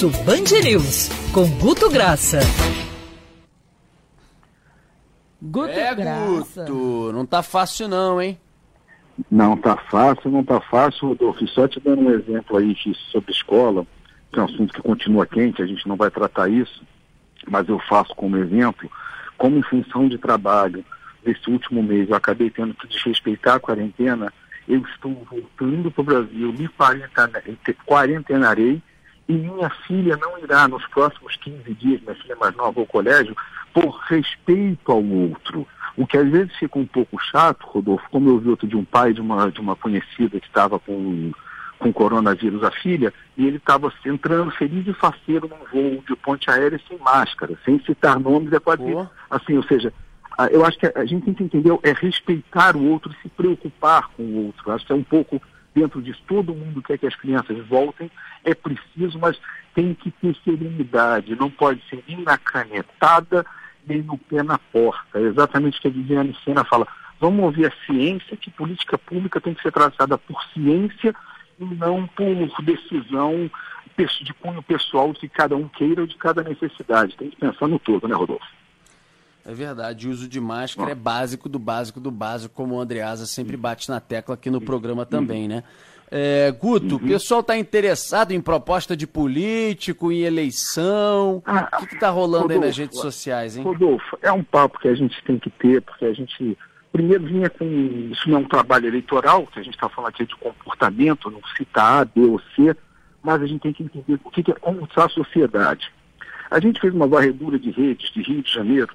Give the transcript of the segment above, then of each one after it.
Almoço Band News, com Guto Graça. Guto é, Graça. Guto, não tá fácil não, hein? Não tá fácil, não tá fácil, Rodolfo. Só te dando um exemplo aí sobre escola, que é um assunto que continua quente, a gente não vai tratar isso, mas eu faço como exemplo, como em função de trabalho, nesse último mês eu acabei tendo que desrespeitar a quarentena, eu estou voltando para o Brasil, me quarentenarei e minha filha não irá nos próximos 15 dias, minha filha mais nova, ao colégio, por respeito ao outro. O que às vezes fica um pouco chato, Rodolfo, como eu vi outro de um pai de uma, de uma conhecida que estava com, com coronavírus, a filha, e ele estava entrando feliz e faceiro num voo de ponte aérea sem máscara, sem citar nomes, é quase oh. assim, ou seja, eu acho que a gente tem que entender é respeitar o outro, se preocupar com o outro. Eu acho que é um pouco dentro disso. Todo mundo quer que as crianças voltem, é preciso, mas tem que ter serenidade. Não pode ser nem na canetada, nem no pé na porta. É exatamente o que a Viviane Sena fala. Vamos ouvir a ciência, que política pública tem que ser traçada por ciência e não por decisão de cunho pessoal de cada um queira ou de cada necessidade. Tem que pensar no todo, né, Rodolfo? É verdade, o uso de máscara é básico do básico do básico, como o Andreasa sempre bate na tecla aqui no programa também, né? É, Guto, o pessoal está interessado em proposta de político, em eleição. Ah, o que está rolando Rodolfo, aí nas redes sociais, hein? Rodolfo, é um papo que a gente tem que ter, porque a gente primeiro vinha com. Isso não é um trabalho eleitoral, que a gente está falando aqui de comportamento, não cita A, B ou C, mas a gente tem que entender o que, que é como está a sociedade. A gente fez uma varredura de redes de Rio de Janeiro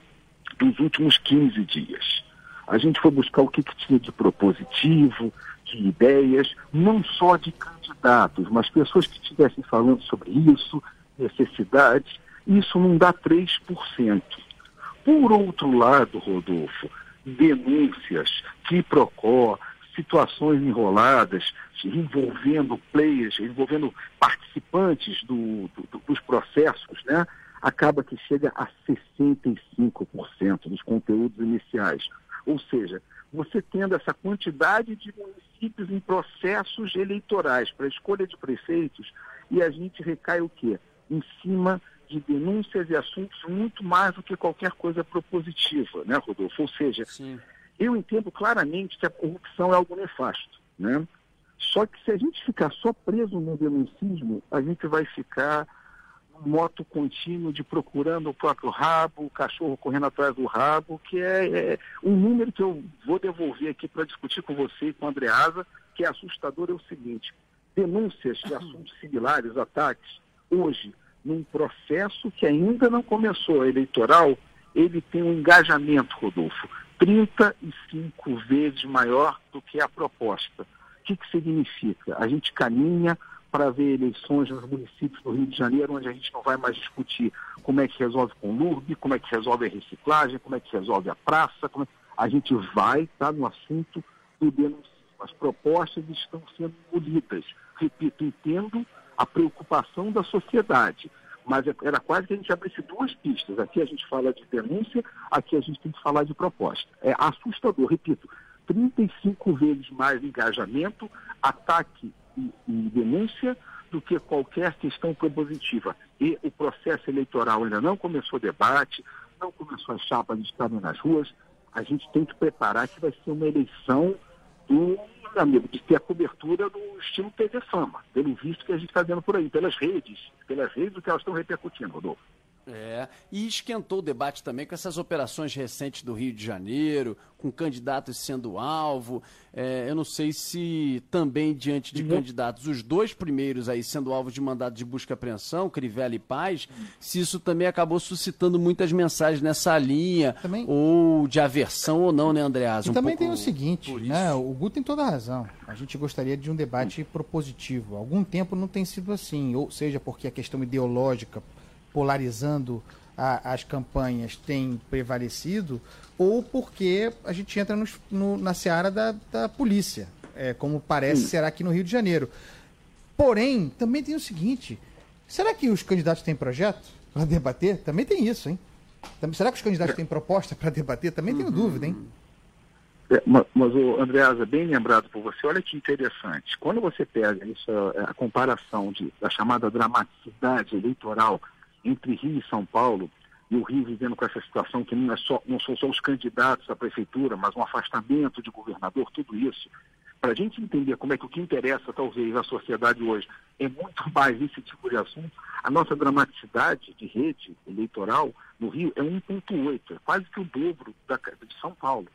dos últimos 15 dias. A gente foi buscar o que, que tinha de propositivo, de ideias, não só de candidatos, mas pessoas que estivessem falando sobre isso, necessidades. Isso não dá 3%. Por outro lado, Rodolfo, denúncias, quiprocó, situações enroladas envolvendo players, envolvendo participantes do, do, dos processos, né? Acaba que chega a 65% dos conteúdos iniciais. Ou seja, você tendo essa quantidade de municípios em processos eleitorais para escolha de prefeitos, e a gente recai o quê? Em cima de denúncias e assuntos muito mais do que qualquer coisa propositiva, né, Rodolfo? Ou seja, Sim. eu entendo claramente que a corrupção é algo nefasto, né? Só que se a gente ficar só preso no denuncismo, a gente vai ficar moto contínuo de procurando o próprio rabo, o cachorro correndo atrás do rabo, que é, é um número que eu vou devolver aqui para discutir com você e com a Andreasa, que é assustador, é o seguinte, denúncias de assuntos similares, ataques, hoje, num processo que ainda não começou, eleitoral, ele tem um engajamento, Rodolfo, 35 vezes maior do que a proposta. O que, que significa? A gente caminha para ver eleições nos municípios do Rio de Janeiro, onde a gente não vai mais discutir como é que resolve com o LURB, como é que resolve a reciclagem, como é que resolve a praça. É... A gente vai estar tá, no assunto do denúncio. As propostas estão sendo engolidas. Repito, entendo a preocupação da sociedade, mas é, era quase que a gente abrisse duas pistas. Aqui a gente fala de denúncia, aqui a gente tem que falar de proposta. É assustador, repito, 35 vezes mais engajamento, ataque e, e denúncia do que qualquer questão propositiva. E o processo eleitoral ainda não começou debate, não começou as chapas estarem nas ruas. A gente tem que preparar que vai ser uma eleição do amigo, de ter a cobertura do estilo TV Fama, pelo visto que a gente está vendo por aí, pelas redes, pelas redes que elas estão repercutindo, Rodolfo. É, e esquentou o debate também com essas operações recentes do Rio de Janeiro, com candidatos sendo alvo. É, eu não sei se também diante de uhum. candidatos, os dois primeiros aí sendo alvo de mandado de busca e apreensão, Crivella e Paz, se isso também acabou suscitando muitas mensagens nessa linha, também... ou de aversão ou não, né, Andreas? E um também tem o seguinte, né, o Gu tem toda a razão. A gente gostaria de um debate propositivo. Há algum tempo não tem sido assim, ou seja, porque a questão ideológica polarizando a, as campanhas tem prevalecido, ou porque a gente entra no, no, na seara da, da polícia, é, como parece Sim. será aqui no Rio de Janeiro. Porém, também tem o seguinte: será que os candidatos têm projeto para debater? Também tem isso, hein? Será que os candidatos têm proposta para debatar? Também tenho uhum. dúvida, hein? É, mas, mas o Andreasa, bem lembrado por você, olha que interessante. Quando você pega isso, a, a comparação de, da chamada dramaticidade eleitoral entre Rio e São Paulo, e o Rio vivendo com essa situação que não, é só, não são só os candidatos à prefeitura, mas um afastamento de governador, tudo isso. Para a gente entender como é que o que interessa, talvez, à sociedade hoje é muito mais esse tipo de assunto, a nossa dramaticidade de rede eleitoral no Rio é 1,8, é quase que o dobro da, de São Paulo.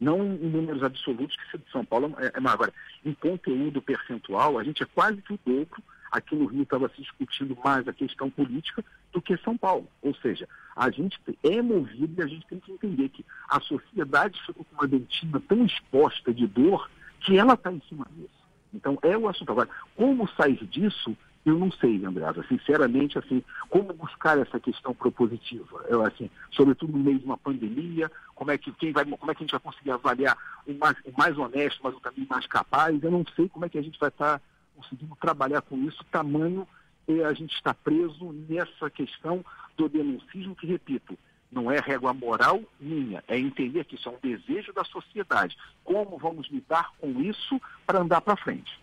Não em números absolutos, que de São Paulo é, é maior. Agora, em conteúdo percentual, a gente é quase que o dobro. Aqui no Rio estava se discutindo mais a questão política do que São Paulo. Ou seja, a gente é movido e a gente tem que entender que a sociedade ficou com uma dentina tão exposta de dor que ela está em cima disso. Então, é o assunto. Agora, como sair disso eu não sei, Andreasa, sinceramente, assim, como buscar essa questão propositiva? Eu, assim, sobretudo no meio de uma pandemia, como é que quem vai, como é que a gente vai conseguir avaliar o mais, o mais honesto, mas o também mais capaz? Eu não sei como é que a gente vai estar tá conseguindo trabalhar com isso, tamanho é, a gente está preso nessa questão do denuncismo, que, repito, não é régua moral minha, é entender que isso é um desejo da sociedade. Como vamos lidar com isso para andar para frente?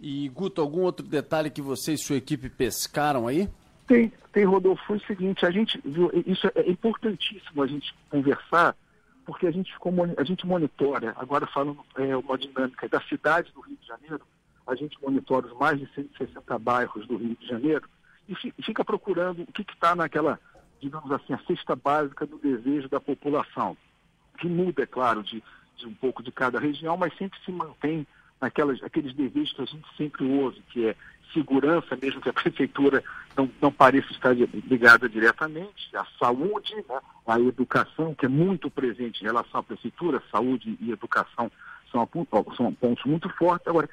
E, Guto, algum outro detalhe que você e sua equipe pescaram aí? Tem, tem, Rodolfo. Foi o seguinte, a gente isso é importantíssimo a gente conversar, porque a gente, ficou, a gente monitora, agora falando é, uma dinâmica da cidade do Rio de Janeiro, a gente monitora os mais de 160 bairros do Rio de Janeiro e fica procurando o que está naquela, digamos assim, a cesta básica do desejo da população, que muda, é claro, de, de um pouco de cada região, mas sempre se mantém naquelas, aqueles desejos que a gente sempre ouve, que é segurança, mesmo que a prefeitura não, não pareça estar ligada diretamente, a saúde, né, a educação, que é muito presente em relação à prefeitura, saúde e educação são, são pontos muito fortes. Agora,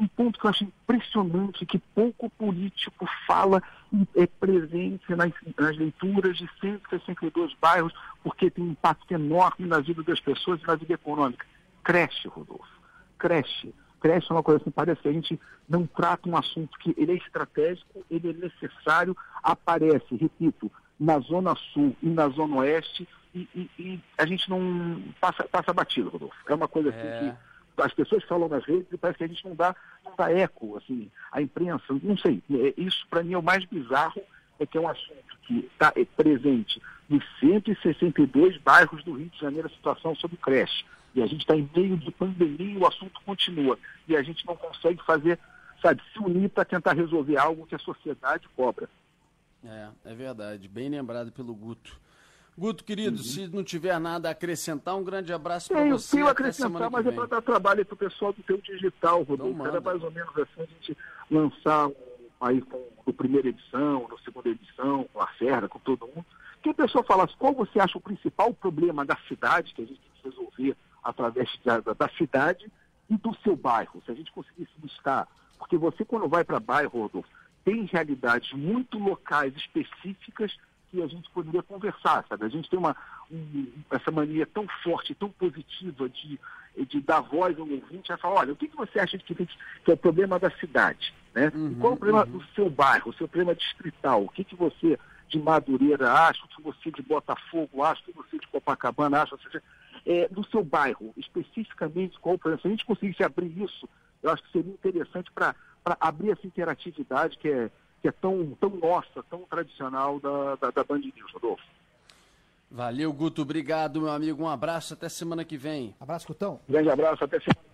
um ponto que eu acho impressionante, que pouco político fala e é presente nas, nas leituras de 162 bairros, porque tem um impacto enorme na vida das pessoas e na vida econômica. Creche, Rodolfo creche. Creche é uma coisa assim, parece que a gente não trata um assunto que ele é estratégico, ele é necessário, aparece, repito, na Zona Sul e na Zona Oeste, e, e, e a gente não passa, passa batido, Rodolfo. É uma coisa assim é. que as pessoas falam nas redes e parece que a gente não dá, não dá eco, assim, a imprensa, não sei. É, isso para mim é o mais bizarro, é que é um assunto que está é presente nos 162 bairros do Rio de Janeiro, a situação sobre creche e a gente está em meio de pandemia e o assunto continua. E a gente não consegue fazer, sabe, se unir para tentar resolver algo que a sociedade cobra. É, é verdade. Bem lembrado pelo Guto. Guto, querido, uhum. se não tiver nada a acrescentar, um grande abraço para você. Tenho a acrescentar, mas é para dar trabalho para o pessoal do teu digital, Rodolfo. Então, Era mais ou menos assim a gente lançar aí com a primeira edição, na segunda edição, com a Serra, com todo mundo. Que a pessoa falasse qual você acha o principal problema da cidade que a gente tem que resolver através da, da cidade e do seu bairro. Se a gente conseguisse buscar, porque você quando vai para bairro, Rodolfo, tem realidades muito locais, específicas, que a gente poderia conversar, sabe? A gente tem uma, um, essa mania tão forte, tão positiva de, de dar voz ao ouvinte, a falar, olha, o que, que você acha que, que é o problema da cidade? Né? Uhum, qual é o problema uhum. do seu bairro, o seu problema distrital? O que, que você de Madureira acha, o que você de Botafogo acha, o que você de Copacabana acha? Ou seja, é, do seu bairro, especificamente qual o problema. Se a gente conseguisse abrir isso, eu acho que seria interessante para abrir essa interatividade que é, que é tão, tão nossa, tão tradicional da, da, da Band News, Rodolfo. Valeu, Guto. Obrigado, meu amigo. Um abraço. Até semana que vem. Abraço, Gutão. Grande abraço. Até semana